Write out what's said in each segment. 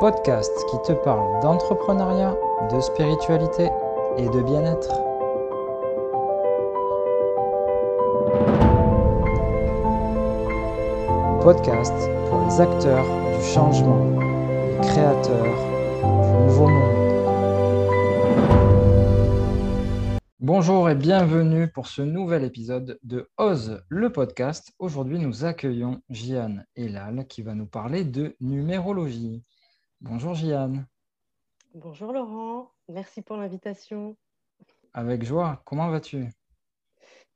podcast qui te parle d'entrepreneuriat, de spiritualité et de bien-être. Podcast pour les acteurs du changement, les créateurs du nouveau monde. Bonjour et bienvenue pour ce nouvel épisode de Ose le podcast. Aujourd'hui, nous accueillons Jiane Elal qui va nous parler de numérologie. Bonjour Jiane. Bonjour Laurent, merci pour l'invitation. Avec joie, comment vas-tu?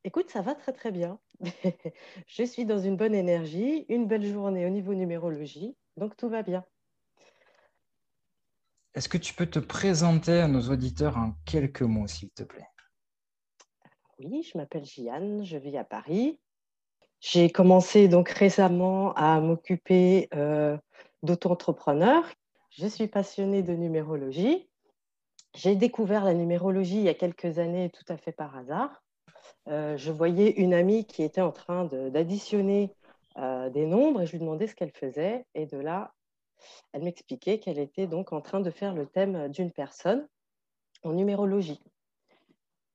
Écoute, ça va très très bien. Je suis dans une bonne énergie, une belle journée au niveau numérologie, donc tout va bien. Est-ce que tu peux te présenter à nos auditeurs en quelques mots, s'il te plaît? Oui, je m'appelle Jiane, je vis à Paris. J'ai commencé donc récemment à m'occuper euh, d'auto-entrepreneurs je suis passionnée de numérologie. J'ai découvert la numérologie il y a quelques années tout à fait par hasard. Euh, je voyais une amie qui était en train d'additionner euh, des nombres et je lui demandais ce qu'elle faisait. Et de là, elle m'expliquait qu'elle était donc en train de faire le thème d'une personne en numérologie.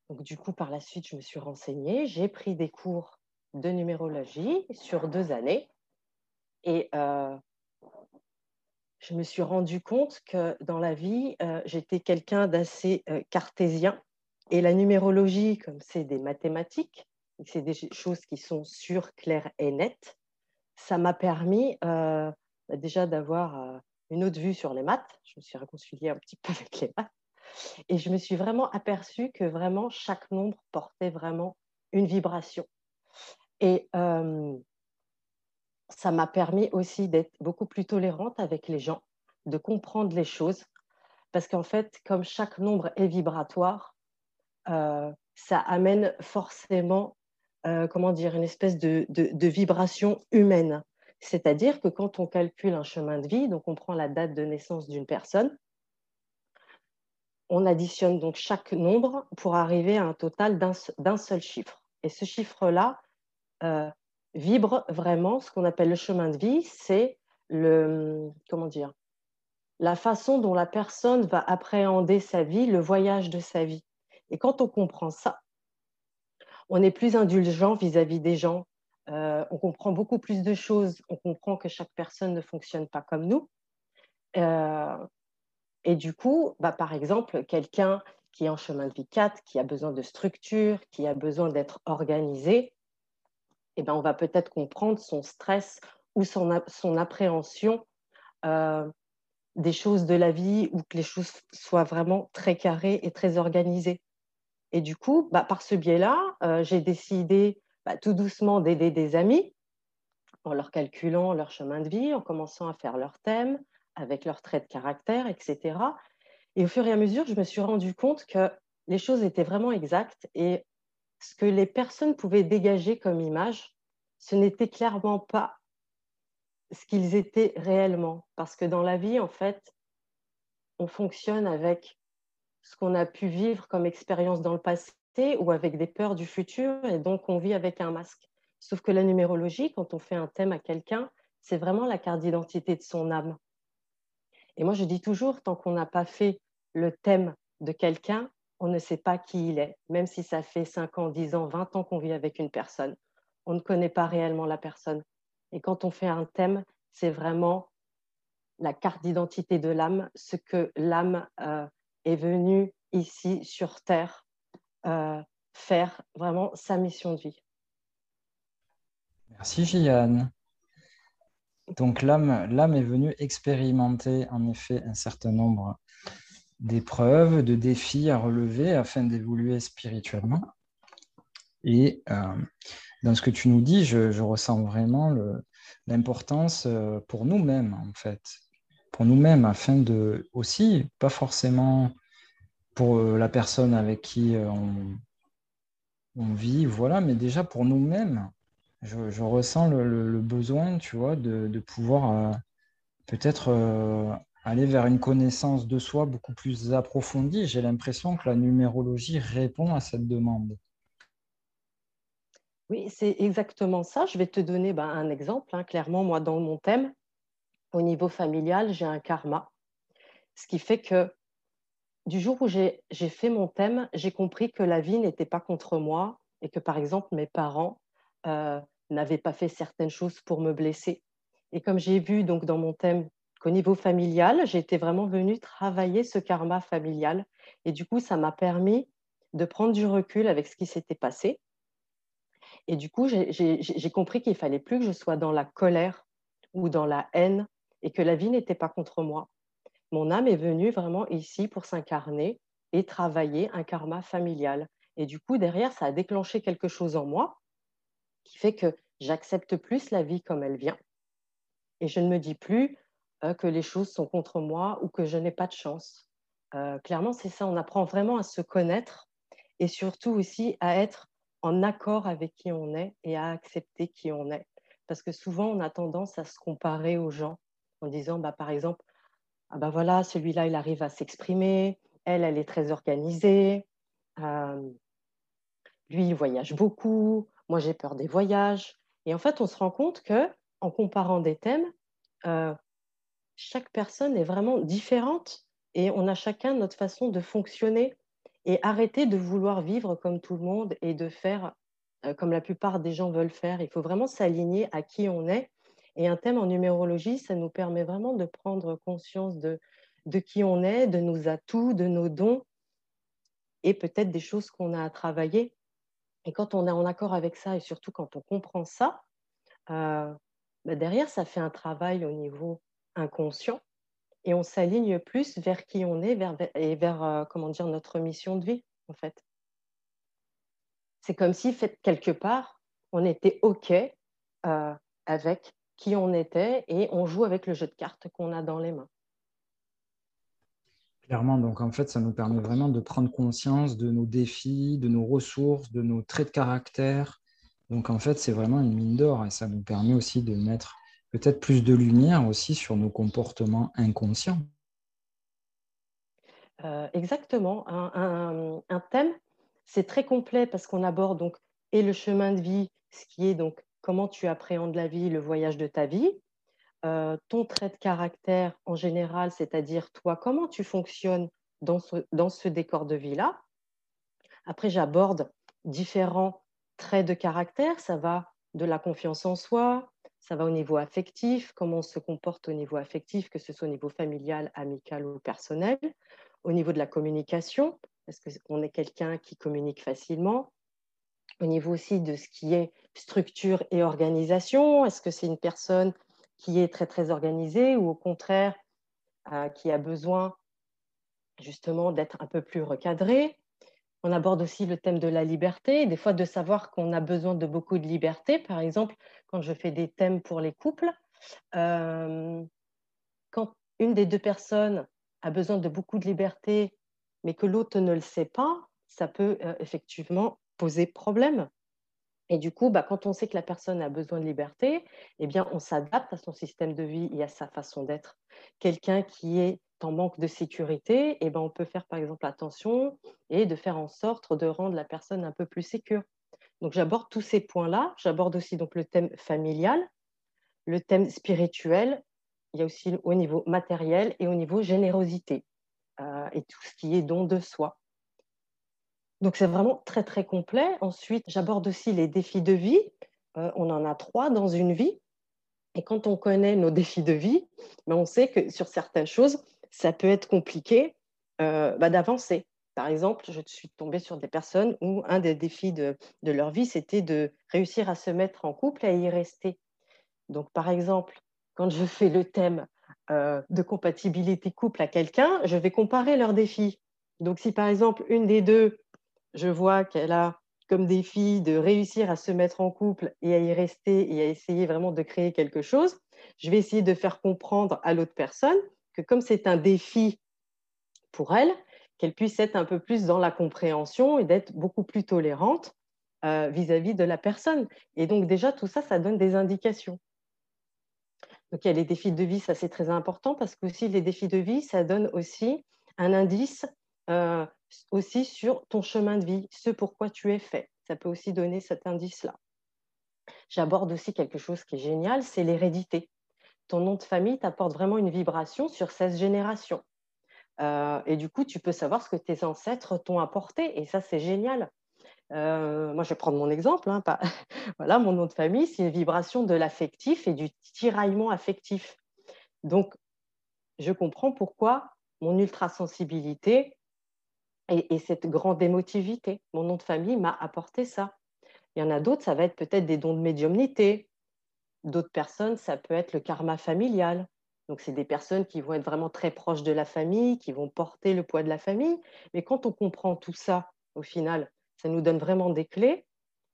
Donc, du coup, par la suite, je me suis renseignée. J'ai pris des cours de numérologie sur deux années. Et euh, je me suis rendu compte que dans la vie, euh, j'étais quelqu'un d'assez euh, cartésien. Et la numérologie, comme c'est des mathématiques, c'est des choses qui sont sûres, claires et nettes, ça m'a permis euh, bah, déjà d'avoir une autre vue sur les maths. Je me suis réconciliée un petit peu avec les maths. Et je me suis vraiment aperçue que vraiment chaque nombre portait vraiment une vibration. Et ça m'a permis aussi d'être beaucoup plus tolérante avec les gens, de comprendre les choses. Parce qu'en fait, comme chaque nombre est vibratoire, euh, ça amène forcément, euh, comment dire, une espèce de, vibration humaine. C'est-à-dire que quand on calcule un chemin de vie, donc on prend la date de naissance d'une personne, on additionne donc chaque nombre pour arriver à un total d'un seul chiffre. Et ce chiffre-là, euh, vibre vraiment ce qu'on appelle le chemin de vie, c'est le comment dire la façon dont la personne va appréhender sa vie, le voyage de sa vie. Et quand on comprend ça, on est plus indulgent vis-à-vis des gens, euh, on comprend beaucoup plus de choses, on comprend que chaque personne ne fonctionne pas comme nous. Euh, et du coup, bah, par exemple, quelqu'un qui est en chemin de vie 4, qui a besoin de structure, qui a besoin d'être organisé, eh ben, on va peut-être comprendre son stress ou son, appréhension euh, des choses de la vie ou que les choses soient vraiment très carrées et très organisées. Et du coup, bah, par ce biais-là, euh, j'ai décidé bah, tout doucement d'aider des amis en leur calculant leur chemin de vie, en commençant à faire leur thème avec leurs traits de caractère, etc. Et au fur et à mesure, je me suis rendu compte que les choses étaient vraiment exactes et ce que les personnes pouvaient dégager comme image, ce n'était clairement pas ce qu'ils étaient réellement. Parce que dans la vie, en fait, on fonctionne avec ce qu'on a pu vivre comme expérience dans le passé ou avec des peurs du futur, et donc on vit avec un masque. Sauf que la numérologie, quand on fait un thème à quelqu'un, c'est vraiment la carte d'identité de son âme. Et moi, je dis toujours, tant qu'on n'a pas fait le thème de quelqu'un, on ne sait pas qui il est, même si ça fait 5 ans, 10 ans, 20 ans qu'on vit avec une personne. On ne connaît pas réellement la personne. Et quand on fait un thème, c'est vraiment la carte d'identité de l'âme, ce que l'âme euh, est venue ici sur Terre euh, faire, vraiment sa mission de vie. Merci Jeanne. Donc l'âme est venue expérimenter en effet un certain nombre d'épreuves, de défis à relever afin d'évoluer spirituellement. Et euh, dans ce que tu nous dis, je, ressens vraiment l'importance euh, pour nous-mêmes, en fait. Pour nous-mêmes, afin de aussi, pas forcément pour euh, la personne avec qui on, vit, voilà, mais déjà pour nous-mêmes, je, ressens le, besoin, tu vois, de, pouvoir peut-être aller vers une connaissance de soi beaucoup plus approfondie. J'ai l'impression que la numérologie répond à cette demande. Oui, c'est exactement ça. Je vais te donner ben, un exemple. Hein. Clairement, moi, dans mon thème, au niveau familial, j'ai un karma. Ce qui fait que du jour où j'ai fait mon thème, j'ai compris que la vie n'était pas contre moi et que, par exemple, mes parents euh, n'avaient pas fait certaines choses pour me blesser. Et comme j'ai vu donc dans mon thème qu'au niveau familial, j'étais vraiment venue travailler ce karma familial. Et du coup, ça m'a permis de prendre du recul avec ce qui s'était passé. Et du coup, j'ai compris qu'il fallait plus que je sois dans la colère ou dans la haine et que la vie n'était pas contre moi. Mon âme est venue vraiment ici pour s'incarner et travailler un karma familial. Et du coup, derrière, ça a déclenché quelque chose en moi qui fait que j'accepte plus la vie comme elle vient. Et je ne me dis plus euh, que les choses sont contre moi ou que je n'ai pas de chance. Euh, clairement, c'est ça, on apprend vraiment à se connaître et surtout aussi à être en accord avec qui on est et à accepter qui on est. Parce que souvent, on a tendance à se comparer aux gens en disant, bah, par exemple, ah bah voilà, celui-là, il arrive à s'exprimer, elle, elle est très organisée, euh, lui, il voyage beaucoup, moi, j'ai peur des voyages. Et en fait, on se rend compte que en comparant des thèmes, chaque personne est vraiment différente et on a chacun notre façon de fonctionner et arrêter de vouloir vivre comme tout le monde et de faire euh, comme la plupart des gens veulent faire. Il faut vraiment s'aligner à qui on est. Et un thème en numérologie, ça nous permet vraiment de prendre conscience de, de qui on est, de nos atouts, de nos dons et peut-être des choses qu'on a à travailler. Et quand on est en accord avec ça et surtout quand on comprend ça, euh, bah, derrière, ça fait un travail au niveau inconscient et on s'aligne plus vers qui on est vers, et vers euh, comment dire, notre mission de vie, en fait. C'est comme si, fait, quelque part, on était OK euh, avec qui on était et on joue avec le jeu de cartes qu'on a dans les mains. Clairement, donc en fait, ça nous permet vraiment de prendre conscience de nos défis, de nos ressources, de nos traits de caractère. Donc en fait, c'est vraiment une mine d'or et ça nous permet aussi de mettre peut-être plus de lumière aussi sur nos comportements inconscients. Euh, exactement. Un, thème, c'est très complet parce qu'on aborde donc et le chemin de vie, ce qui est donc comment tu appréhendes la vie, le voyage de ta vie, euh, ton trait de caractère en général, c'est-à-dire toi, comment tu fonctionnes dans ce, décor de vie-là. Après, j'aborde différents traits de caractère. Ça va de la confiance en soi, ça va au niveau affectif, comment on se comporte au niveau affectif, que ce soit au niveau familial, amical ou personnel, au niveau de la communication, est-ce qu'on est quelqu'un qui communique facilement, au niveau aussi de ce qui est structure et organisation, est-ce que c'est une personne qui est très très organisé ou au contraire euh, qui a besoin justement d'être un peu plus recadré. On aborde aussi le thème de la liberté, des fois de savoir qu'on a besoin de beaucoup de liberté. Par exemple, quand je fais des thèmes pour les couples, euh, quand une des deux personnes a besoin de beaucoup de liberté, mais que l'autre ne le sait pas, ça peut euh, effectivement poser problème. Et du coup, bah, quand on sait que la personne a besoin de liberté, eh bien, on s'adapte à son système de vie et à sa façon d'être. Quelqu'un qui est en manque de sécurité, eh ben, on peut faire par exemple attention et de faire en sorte de rendre la personne un peu plus sécure. Donc j'aborde tous ces points-là. J'aborde aussi donc le thème familial, le thème spirituel. Il y a aussi au niveau matériel et au niveau générosité euh, et tout ce qui est don de soi. Donc c'est vraiment très très complet. Ensuite, j'aborde aussi les défis de vie. Euh, on en a trois dans une vie. Et quand on connaît nos défis de vie, ben, on sait que sur certaines choses, ça peut être compliqué euh, bah, d'avancer. Par exemple, je suis tombée sur des personnes où un des défis de, leur vie, c'était de réussir à se mettre en couple et à y rester. Donc, par exemple, quand je fais le thème euh, de compatibilité couple à quelqu'un, je vais comparer leurs défis. Donc, si par exemple, une des deux je vois qu'elle a comme défi de réussir à se mettre en couple et à y rester et à essayer vraiment de créer quelque chose, je vais essayer de faire comprendre à l'autre personne que comme c'est un défi pour elle, qu'elle puisse être un peu plus dans la compréhension et d'être beaucoup plus tolérante euh, vis-à-vis de la personne. Et donc déjà, tout ça, ça donne des indications. Donc les défis de vie, ça c'est très important parce que aussi les défis de vie, ça donne aussi un indice euh, aussi sur ton chemin de vie, ce pourquoi tu es fait. Ça peut aussi donner cet indice-là. J'aborde aussi quelque chose qui est génial, c'est l'hérédité. Ton nom de famille t'apporte vraiment une vibration sur 16 générations. Euh, et du coup, tu peux savoir ce que tes ancêtres t'ont apporté. Et ça, c'est génial. Euh, moi, je vais prendre mon exemple. Hein, voilà, mon nom de famille, c'est une vibration de l'affectif et du tiraillement affectif. Donc, je comprends pourquoi mon ultrasensibilité et, et cette grande émotivité, mon nom de famille m'a apporté ça. Il y en a d'autres, ça va être peut-être des dons de médiumnité. D'autres personnes, ça peut être le karma familial. Donc, c'est des personnes qui vont être vraiment très proches de la famille, qui vont porter le poids de la famille. Mais quand on comprend tout ça, au final, ça nous donne vraiment des clés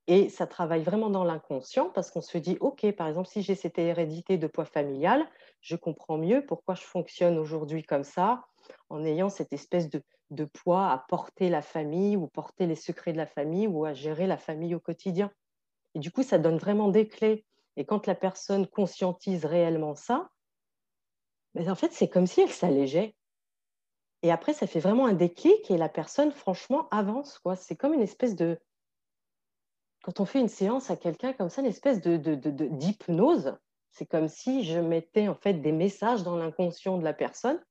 et ça travaille vraiment dans l'inconscient parce qu'on se dit, OK, par exemple, si j'ai cette hérédité de poids familial, je comprends mieux pourquoi je fonctionne aujourd'hui comme ça, en ayant cette espèce de, de poids à porter la famille ou porter les secrets de la famille ou à gérer la famille au quotidien. Et du coup, ça donne vraiment des clés. Et quand la personne conscientise réellement ça, mais en fait, c'est comme si elle s'allégeait. Et après, ça fait vraiment un déclic et la personne, franchement, avance. C'est comme une espèce de... Quand on fait une séance à quelqu'un comme ça, une espèce de, d'hypnose, c'est comme si je mettais en fait des messages dans l'inconscient de la personne,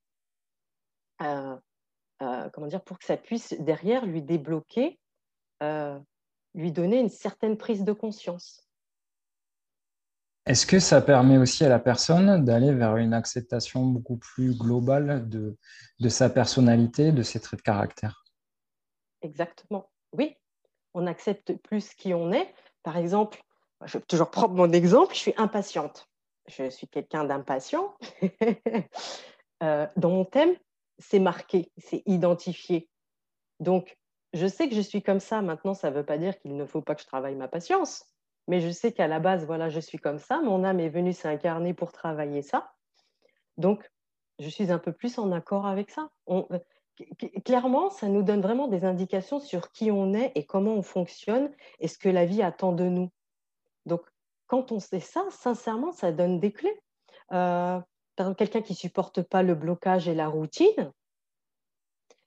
euh, euh, comment dire, pour que ça puisse derrière lui débloquer, euh, lui donner une certaine prise de conscience. Est-ce que ça permet aussi à la personne d'aller vers une acceptation beaucoup plus globale de, sa personnalité, de ses traits de caractère? Exactement. Oui, on accepte plus qui on est. Par exemple, je vais toujours prendre mon exemple, je suis impatiente. Je suis quelqu'un d'impatient. Euh, dans mon thème, c'est marqué, c'est identifié. Donc, je sais que je suis comme ça. Maintenant, ça ne veut pas dire qu'il ne faut pas que je travaille ma patience. Mais je sais qu'à la base, voilà, je suis comme ça. Mon âme est venue s'incarner pour travailler ça. Donc, je suis un peu plus en accord avec ça. Euh, clairement, ça nous donne vraiment des indications sur qui on est et comment on fonctionne et ce que la vie attend de nous. Donc, quand on sait ça, sincèrement, ça donne des clés. Euh, quelqu'un qui supporte pas le blocage et la routine,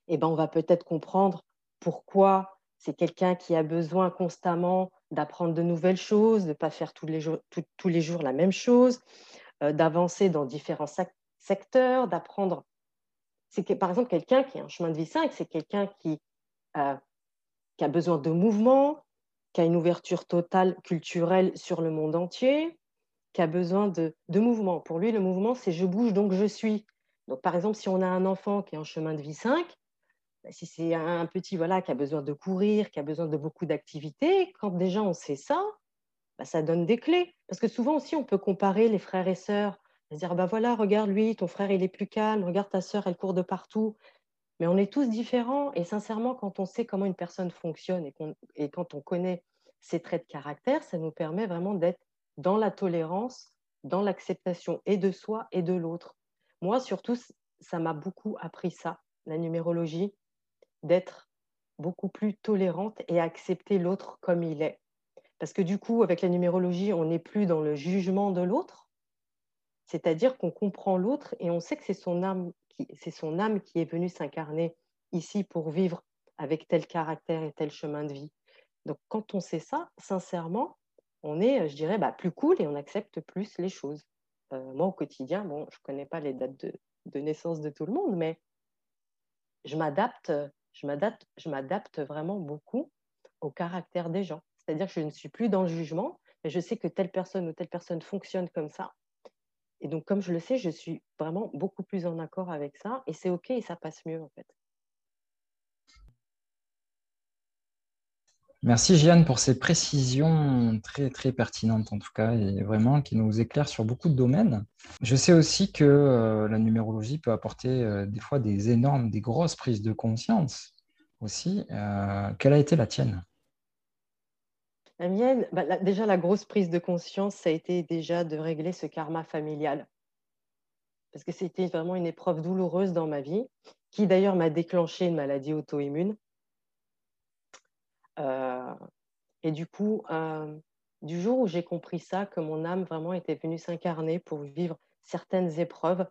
eh ben, on va peut-être comprendre pourquoi c'est quelqu'un qui a besoin constamment d'apprendre de nouvelles choses, de ne pas faire tous les, jours, la même chose, euh, d'avancer dans différents secteurs, d'apprendre. C'est par exemple quelqu'un qui a un chemin de vie 5, c'est quelqu'un qui, euh, qui a besoin de mouvement, qui a une ouverture totale culturelle sur le monde entier, qui a besoin de, de mouvement. Pour lui, le mouvement, c'est je bouge, donc je suis. Donc, par exemple, si on a un enfant qui est en chemin de vie 5, bah, si c'est un petit voilà, qui a besoin de courir, qui a besoin de beaucoup d'activités, quand déjà on sait ça, bah, ça donne des clés. Parce que souvent aussi, on peut comparer les frères et sœurs, dire, bah voilà, regarde lui, ton frère, il est plus calme, regarde ta sœur, elle court de partout. Mais on est tous différents et sincèrement, quand on sait comment une personne fonctionne et, et quand on connaît ses traits de caractère, ça nous permet vraiment d'être dans la tolérance, dans l'acceptation et de soi et de l'autre. Moi, surtout, ça m'a beaucoup appris ça, la numérologie, d'être beaucoup plus tolérante et accepter l'autre comme il est. Parce que du coup, avec la numérologie, on n'est plus dans le jugement de l'autre, c'est-à-dire qu'on comprend l'autre et on sait que c'est son âme qui, son âme qui est venue s'incarner ici pour vivre avec tel caractère et tel chemin de vie. Donc quand on sait ça, sincèrement, on est, je dirais, bah, plus cool et on accepte plus les choses. Euh, moi, au quotidien, bon, je ne connais pas les dates de, naissance de tout le monde, mais je m'adapte je m'adapte, vraiment beaucoup au caractère des gens. C'est-à-dire que je ne suis plus dans le jugement, mais je sais que telle personne ou telle personne fonctionne comme ça. Et donc, comme je le sais, je suis vraiment beaucoup plus en accord avec ça. Et c'est OK et ça passe mieux, en fait. Merci Jeanne pour ces précisions très très pertinentes en tout cas et vraiment qui nous éclairent sur beaucoup de domaines. Je sais aussi que euh, la numérologie peut apporter euh, des fois des énormes, des grosses prises de conscience aussi. Euh, quelle a été la tienne? La mienne, bah, déjà la grosse prise de conscience, ça a été déjà de régler ce karma familial. Parce que c'était vraiment une épreuve douloureuse dans ma vie, qui d'ailleurs m'a déclenché une maladie auto-immune et du coup, euh, du jour où j'ai compris ça, que mon âme vraiment était venue s'incarner pour vivre certaines épreuves,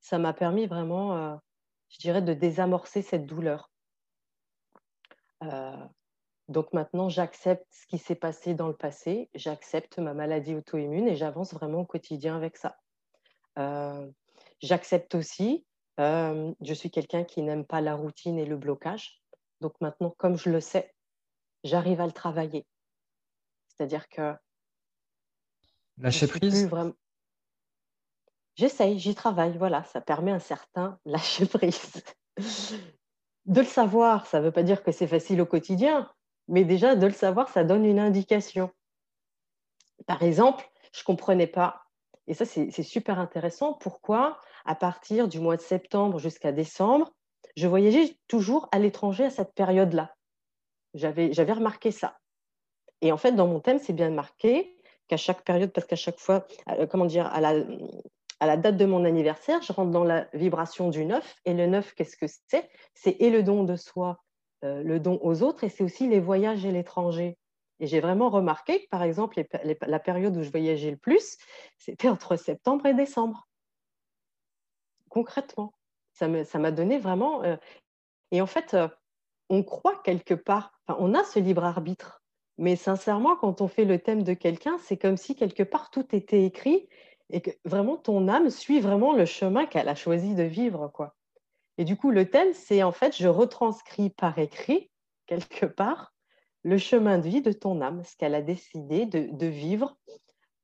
ça m'a permis vraiment, euh, je dirais, de désamorcer cette douleur. donc maintenant, j'accepte ce qui s'est passé dans le passé, j'accepte ma maladie auto-immune et j'avance vraiment au quotidien avec ça. j'accepte aussi Euh, je suis quelqu'un qui n'aime pas la routine et le blocage. Donc maintenant, comme je le sais, j'arrive à le travailler. C'est-à-dire que... Lâcher prise vraiment... J'essaye, j'y travaille, voilà, ça permet un certain lâcher prise. de le savoir, ça ne veut pas dire que c'est facile au quotidien, mais déjà de le savoir, ça donne une indication. Par exemple, je ne comprenais pas, et ça c'est super intéressant, pourquoi à partir du mois de septembre jusqu'à décembre, je voyageais toujours à l'étranger à cette période-là. J'avais remarqué ça. Et en fait, dans mon thème, c'est bien marqué qu'à chaque période, parce qu'à chaque fois, euh, comment dire, à la, à la date de mon anniversaire, je rentre dans la vibration du neuf. Et le neuf, qu'est-ce que c'est? C'est et le don de soi, euh, le don aux autres, et c'est aussi les voyages et l'étranger. Et j'ai vraiment remarqué que, par exemple, la période où je voyageais le plus, c'était entre septembre et décembre. Concrètement, ça m'a donné vraiment. Euh, et en fait, on croit quelque part, on a ce libre arbitre, mais sincèrement, quand on fait le thème de quelqu'un, c'est comme si quelque part tout était écrit et que vraiment ton âme suit vraiment le chemin qu'elle a choisi de vivre. quoi. Et du coup, le thème, c'est en fait, je retranscris par écrit, quelque part, le chemin de vie de ton âme, ce qu'elle a décidé de, vivre,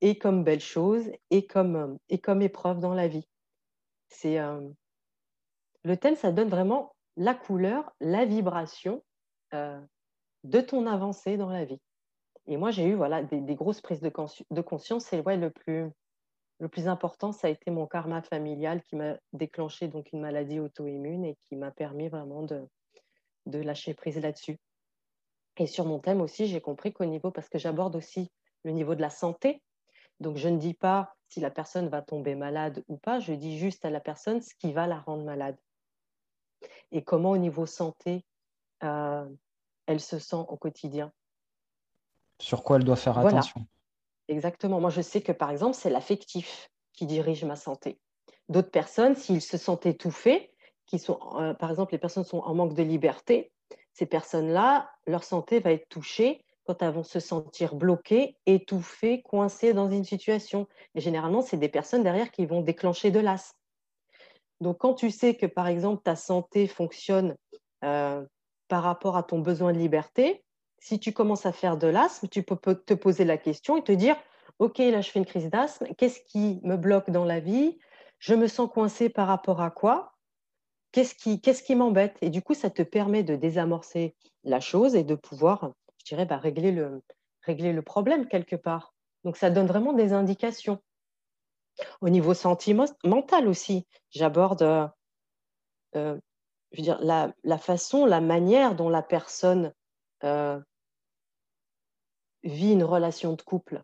et comme belle chose, et comme, et comme épreuve dans la vie. C'est euh, Le thème, ça donne vraiment la couleur, la vibration euh, de ton avancée dans la vie. Et moi, j'ai eu voilà, des, grosses prises de, conscience. C'est ouais, le plus, le plus important, ça a été mon karma familial qui m'a déclenché donc une maladie auto-immune et qui m'a permis vraiment de, de lâcher prise là-dessus. Et sur mon thème aussi, j'ai compris qu'au niveau, parce que j'aborde aussi le niveau de la santé, donc je ne dis pas si la personne va tomber malade ou pas, je dis juste à la personne ce qui va la rendre malade. Et comment au niveau santé, euh, elle se sent au quotidien? Sur quoi elle doit faire attention? Exactement. Moi, je sais que par exemple, c'est l'affectif qui dirige ma santé. D'autres personnes, s'ils se sentent étouffés, qui sont, euh, par exemple, les personnes sont en manque de liberté, ces personnes-là, leur santé va être touchée quand elles vont se sentir bloquées, étouffées, coincées dans une situation. Et généralement, c'est des personnes derrière qui vont déclencher de l'as. Donc, quand tu sais que, par exemple, ta santé fonctionne euh, par rapport à ton besoin de liberté, si tu commences à faire de l'asthme, tu peux te poser la question et te dire, OK, là, je fais une crise d'asthme, qu'est-ce qui me bloque dans la vie? Je me sens coincé par rapport à quoi? Qu'est-ce qui, m'embête? Et du coup, ça te permet de désamorcer la chose et de pouvoir, je dirais, bah, régler, le, régler le problème quelque part. Donc, ça donne vraiment des indications. Au niveau sentimental aussi, j'aborde euh, euh, la, la, façon, la manière dont la personne euh, vit une relation de couple.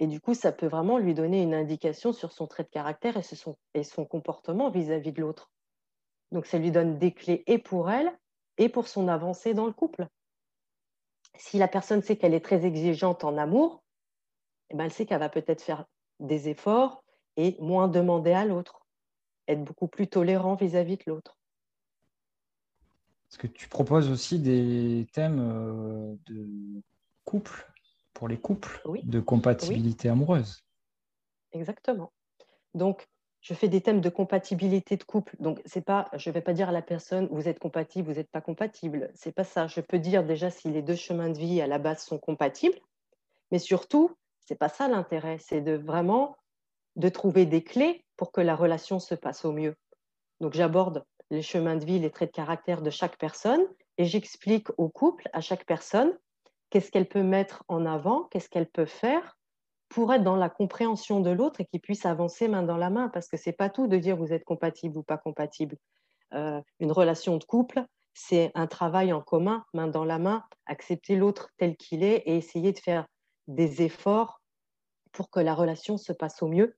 Et du coup, ça peut vraiment lui donner une indication sur son trait de caractère et, son, et son comportement vis-à-vis de l'autre. Donc, ça lui donne des clés et pour elle et pour son avancée dans le couple. Si la personne sait qu'elle est très exigeante en amour, eh ben, elle sait qu'elle va peut-être faire des efforts et moins demander à l'autre, être beaucoup plus tolérant vis-à-vis -vis de l'autre. Est-ce que tu proposes aussi des thèmes euh, de couple, pour les couples, de compatibilité amoureuse? Exactement. Donc, je fais des thèmes de compatibilité de couple. Donc, c'est pas, je ne vais pas dire à la personne vous êtes compatible, vous n'êtes pas compatible. C'est pas ça. Je peux dire déjà si les deux chemins de vie à la base sont compatibles, mais surtout, c'est pas ça l'intérêt. C'est de vraiment de trouver des clés pour que la relation se passe au mieux. Donc, j'aborde les chemins de vie, les traits de caractère de chaque personne et j'explique au couple, à chaque personne, qu'est-ce qu'elle peut mettre en avant, qu'est-ce qu'elle peut faire pour être dans la compréhension de l'autre et qu'il puisse avancer main dans la main, parce que c'est pas tout de dire vous êtes compatible ou pas compatible. Euh, une relation de couple, c'est un travail en commun, main dans la main, accepter l'autre tel qu'il est et essayer de faire des efforts pour que la relation se passe au mieux.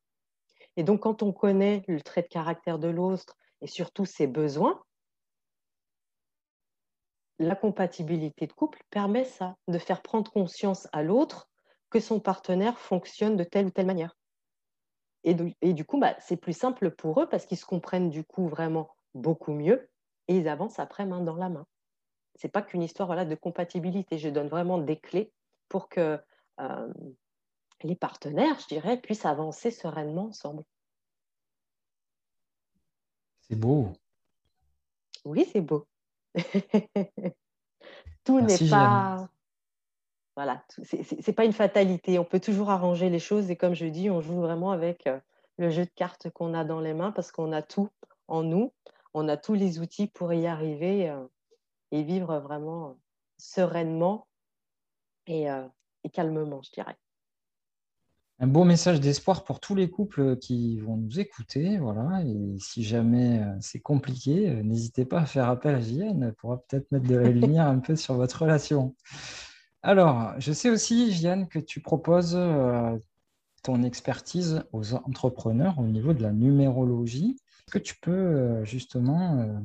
Et donc, quand on connaît le trait de caractère de l'autre, et surtout ses besoins, la compatibilité de couple permet ça, de faire prendre conscience à l'autre que son partenaire fonctionne de telle ou telle manière. Et, du coup, bah, c'est plus simple pour eux parce qu'ils se comprennent du coup vraiment beaucoup mieux et ils avancent après main dans la main. Ce n'est pas qu'une histoire voilà, de compatibilité. Je donne vraiment des clés pour que euh, les partenaires, je dirais, puissent avancer sereinement ensemble. C'est beau. Oui, c'est beau. Tout n'est pas. Voilà, c'est pas une fatalité. On peut toujours arranger les choses et comme je dis, on joue vraiment avec euh, le jeu de cartes qu'on a dans les mains parce qu'on a tout en nous, on a tous les outils pour y arriver euh, et vivre vraiment sereinement et, et calmement, je dirais un beau message d'espoir pour tous les couples qui vont nous écouter. Voilà. Et si jamais euh, c'est compliqué, euh, n'hésitez pas à faire appel à JN. Elle pourra peut-être mettre de la lumière un peu sur votre relation. Alors, je sais aussi, Vianne, que tu proposes euh, ton expertise aux entrepreneurs au niveau de la numérologie. Est-ce que tu peux justement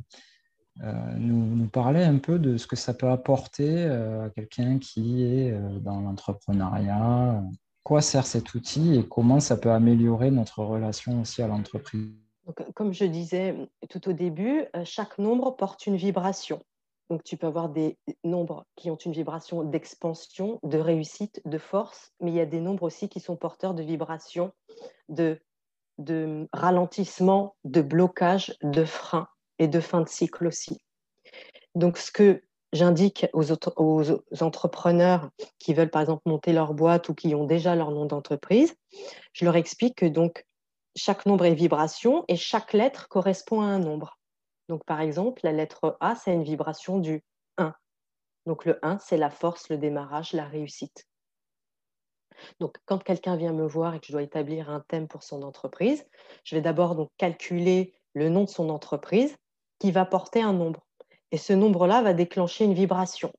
nous, nous, parler un peu de ce que ça peut apporter à quelqu'un qui est dans l'entrepreneuriat. Quoi sert cet outil et comment ça peut améliorer notre relation aussi à l'entreprise? Comme je disais tout au début, euh, chaque nombre porte une vibration. Donc tu peux avoir des nombres qui ont une vibration d'expansion, de réussite, de force, mais il y a des nombres aussi qui sont porteurs de vibrations, de, de ralentissement, de blocage, de frein et de fin de cycle aussi. Donc ce que j'indique aux, aux, entrepreneurs qui veulent par exemple monter leur boîte ou qui ont déjà leur nom d'entreprise, je leur explique que donc chaque nombre est vibration et chaque lettre correspond à un nombre. Donc par exemple, la lettre A, c'est une vibration du 1. Donc le 1, c'est la force, le démarrage, la réussite. Donc quand quelqu'un vient me voir et que je dois établir un thème pour son entreprise, je vais d'abord calculer le nom de son entreprise qui va porter un nombre. Et ce nombre-là va déclencher une vibration.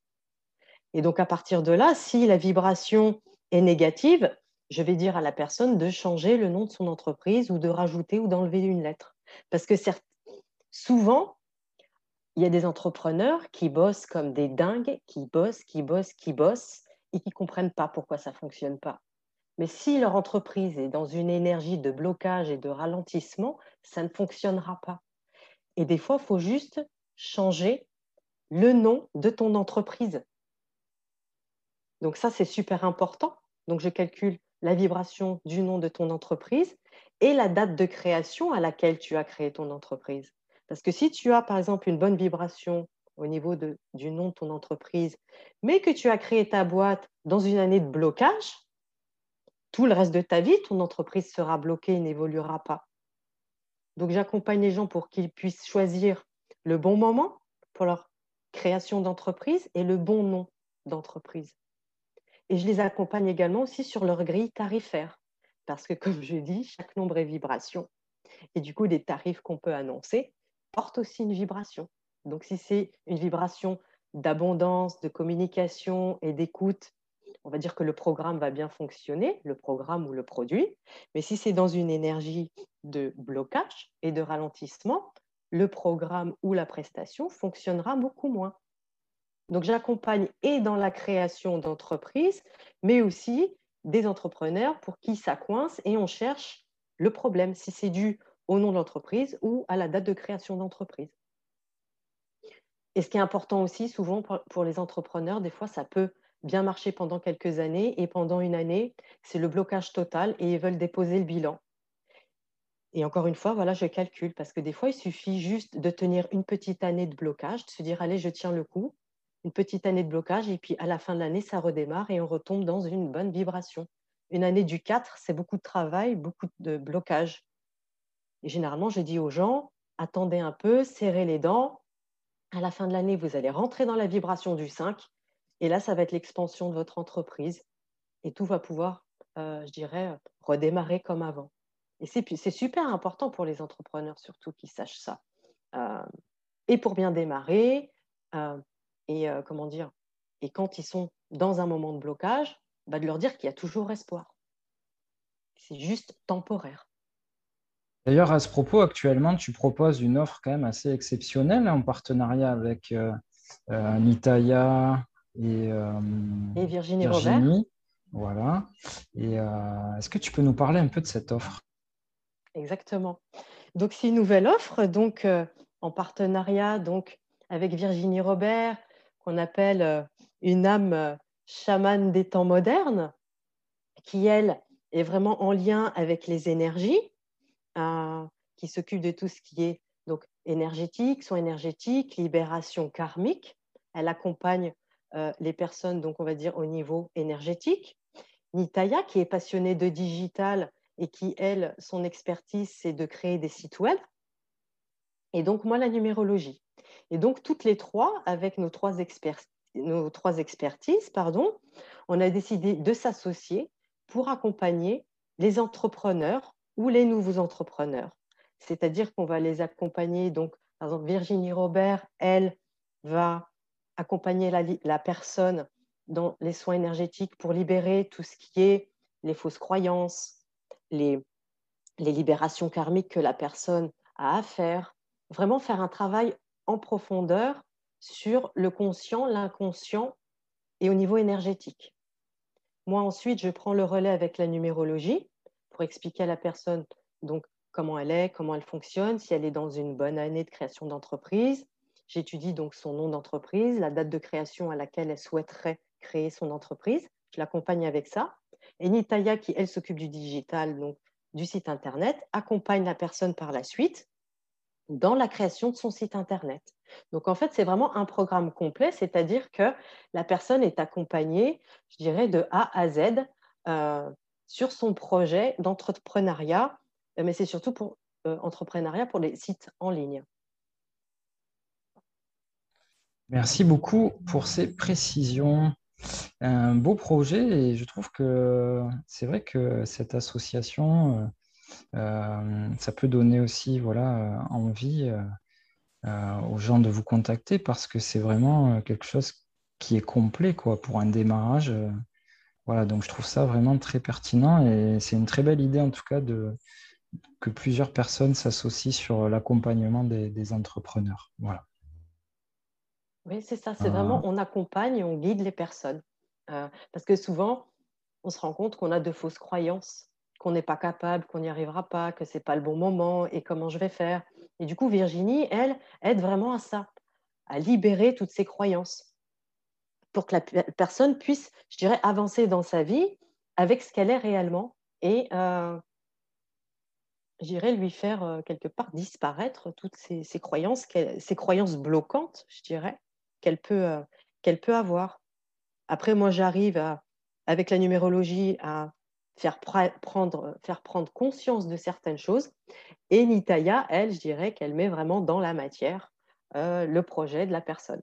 Et donc à partir de là, si la vibration est négative, je vais dire à la personne de changer le nom de son entreprise ou de rajouter ou d'enlever une lettre. Parce que souvent, il y a des entrepreneurs qui bossent comme des dingues, qui bossent, qui bossent, qui bossent et qui ne comprennent pas pourquoi ça ne fonctionne pas. Mais si leur entreprise est dans une énergie de blocage et de ralentissement, ça ne fonctionnera pas. Et des fois, il faut juste changer le nom de ton entreprise. Donc ça, c'est super important. Donc je calcule la vibration du nom de ton entreprise et la date de création à laquelle tu as créé ton entreprise. Parce que si tu as, par exemple, une bonne vibration au niveau du nom de ton entreprise, mais que tu as créé ta boîte dans une année de blocage, tout le reste de ta vie, ton entreprise sera bloquée et n'évoluera pas. Donc j'accompagne les gens pour qu'ils puissent choisir le bon moment pour leur création d'entreprise et le bon nom d'entreprise. Et je les accompagne également aussi sur leur grille tarifaire, parce que comme je dis, chaque nombre est vibration. Et du coup, les tarifs qu'on peut annoncer portent aussi une vibration. Donc si c'est une vibration d'abondance, de communication et d'écoute, on va dire que le programme va bien fonctionner, le programme ou le produit. Mais si c'est dans une énergie de blocage et de ralentissement, le programme ou la prestation fonctionnera beaucoup moins. Donc j'accompagne et dans la création d'entreprises, mais aussi des entrepreneurs pour qui ça coince et on cherche le problème, si c'est dû au nom de l'entreprise ou à la date de création d'entreprise. Et ce qui est important aussi, souvent pour les entrepreneurs, des fois ça peut bien marcher pendant quelques années et pendant une année, c'est le blocage total et ils veulent déposer le bilan. Et encore une fois, voilà, je calcule parce que des fois, il suffit juste de tenir une petite année de blocage, de se dire, allez, je tiens le coup, une petite année de blocage, et puis à la fin de l'année, ça redémarre et on retombe dans une bonne vibration. Une année du 4, c'est beaucoup de travail, beaucoup de blocage. Et généralement, je dis aux gens, attendez un peu, serrez les dents. À la fin de l'année, vous allez rentrer dans la vibration du 5, et là, ça va être l'expansion de votre entreprise, et tout va pouvoir, euh, je dirais, redémarrer comme avant. Et c'est super important pour les entrepreneurs, surtout, qu'ils sachent ça. Euh, et pour bien démarrer, euh, et euh, comment dire, et quand ils sont dans un moment de blocage, bah, de leur dire qu'il y a toujours espoir. C'est juste temporaire. D'ailleurs, à ce propos, actuellement, tu proposes une offre quand même assez exceptionnelle en partenariat avec Nitaya et, et Virginie, Virginie. Voilà. Et est-ce que tu peux nous parler un peu de cette offre? Exactement. Donc, c'est une nouvelle offre, donc euh, en partenariat donc, avec Virginie Robert, qu'on appelle euh, une âme euh, chamane des temps modernes, qui, elle, est vraiment en lien avec les énergies, qui s'occupe de tout ce qui est donc énergétique, soins énergétiques, libération karmique. Elle accompagne euh, les personnes, donc on va dire au niveau énergétique. Nitaya, qui est passionnée de digital et qui, elle, son expertise, c'est de créer des sites web. Et donc, moi, la numérologie. Et donc, toutes les trois, avec nos trois, nos trois expertises, pardon, on a décidé de s'associer pour accompagner les entrepreneurs ou les nouveaux entrepreneurs. C'est-à-dire qu'on va les accompagner. Donc, par exemple, Virginie Robert, elle, va accompagner la, personne dans les soins énergétiques pour libérer tout ce qui est les fausses croyances, les, les libérations karmiques que la personne a à faire. Vraiment faire un travail en profondeur sur le conscient, l'inconscient et au niveau énergétique. Moi, ensuite, je prends le relais avec la numérologie pour expliquer à la personne donc comment elle est, comment elle fonctionne, si elle est dans une bonne année de création d'entreprise. J'étudie donc son nom d'entreprise, la date de création à laquelle elle souhaiterait créer son entreprise. Je l'accompagne avec ça. Et Nitaya, qui elle s'occupe du digital, donc du site internet, accompagne la personne par la suite dans la création de son site internet. Donc en fait, c'est vraiment un programme complet, c'est-à-dire que la personne est accompagnée, je dirais, de A à Z euh, sur son projet d'entrepreneuriat, mais c'est surtout pour euh, entrepreneuriat pour les sites en ligne. Merci beaucoup pour ces précisions. Un beau projet et je trouve que c'est vrai que cette association, euh, euh, ça peut donner aussi voilà, envie aux gens de vous contacter parce que c'est vraiment quelque chose qui est complet quoi, pour un démarrage. Voilà, donc je trouve ça vraiment très pertinent et c'est une très belle idée en tout cas de, que plusieurs personnes s'associent sur l'accompagnement des, entrepreneurs. Voilà. Oui, c'est ça, c'est vraiment euh. on accompagne et on guide les personnes. Euh, parce que souvent, on se rend compte qu'on a de fausses croyances, qu'on n'est pas capable, qu'on n'y arrivera pas, que ce n'est pas le bon moment et comment je vais faire. Et du coup, Virginie, elle, aide vraiment à ça, à libérer toutes ces croyances pour que la personne puisse, je dirais, avancer dans sa vie avec ce qu'elle est réellement et euh, j'irais lui faire euh, quelque part disparaître toutes ces, croyances, ces croyances bloquantes, je dirais, qu'elle peut, euh, qu'elle peut avoir. Après, moi, j'arrive avec la numérologie à faire prendre, faire prendre conscience de certaines choses. Et Nitaya, elle, je dirais qu'elle met vraiment dans la matière euh, le projet de la personne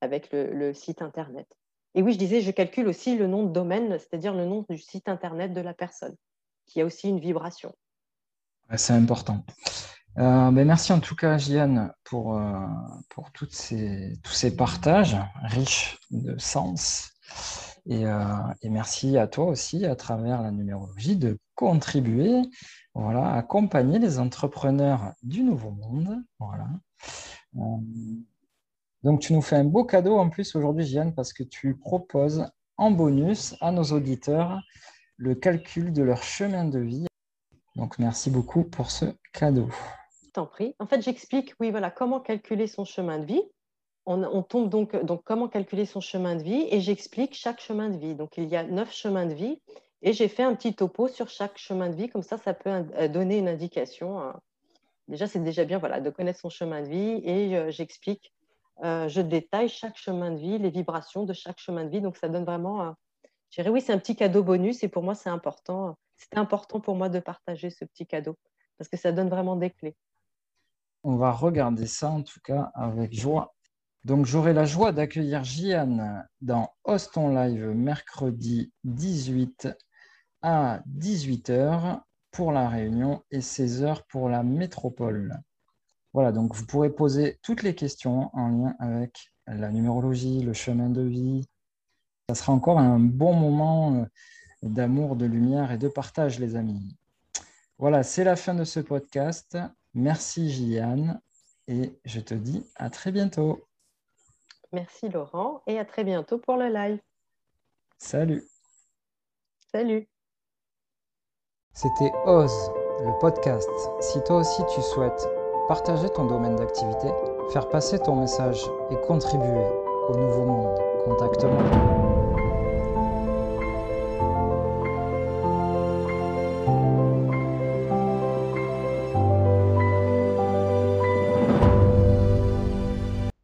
avec le, le, site Internet. Et oui, je disais, je calcule aussi le nom de domaine, c'est-à-dire le nom du site Internet de la personne, qui a aussi une vibration. C'est important. Euh, ben merci en tout cas, Gianne, pour, euh, pour ces, tous ces partages riches de sens. Et, euh, et, merci à toi aussi, à travers la numérologie, de contribuer voilà, à accompagner les entrepreneurs du nouveau monde. Voilà. donc, tu nous fais un beau cadeau en plus aujourd'hui, Gianne, parce que tu proposes en bonus à nos auditeurs le calcul de leur chemin de vie donc, merci beaucoup pour ce cadeau. T'en prie. En fait, j'explique, oui, voilà, comment calculer son chemin de vie. On, tombe donc, donc comment calculer son chemin de vie et j'explique chaque chemin de vie. Donc, il y a neuf chemins de vie et j'ai fait un petit topo sur chaque chemin de vie. Comme ça, ça peut euh, donner une indication. Hein. Déjà, c'est déjà bien voilà, de connaître son chemin de vie et euh, j'explique, euh, je détaille chaque chemin de vie, les vibrations de chaque chemin de vie. Donc, ça donne vraiment, je dirais, oui, c'est un petit cadeau bonus et pour moi, c'est important c'était important pour moi de partager ce petit cadeau parce que ça donne vraiment des clés. On va regarder ça en tout cas avec joie. Donc j'aurai la joie d'accueillir Jiane dans Austin Live mercredi 18 à 18h pour la réunion et 16h pour la métropole. Voilà, donc vous pourrez poser toutes les questions en lien avec la numérologie, le chemin de vie. Ça sera encore un bon moment euh, d'amour, de lumière et de partage, les amis. Voilà, c'est la fin de ce podcast. Merci Gilliane et je te dis à très bientôt. Merci Laurent et à très bientôt pour le live. Salut. Salut. C'était Ose, le podcast. Si toi aussi tu souhaites partager ton domaine d'activité, faire passer ton message et contribuer au nouveau monde, contacte-moi.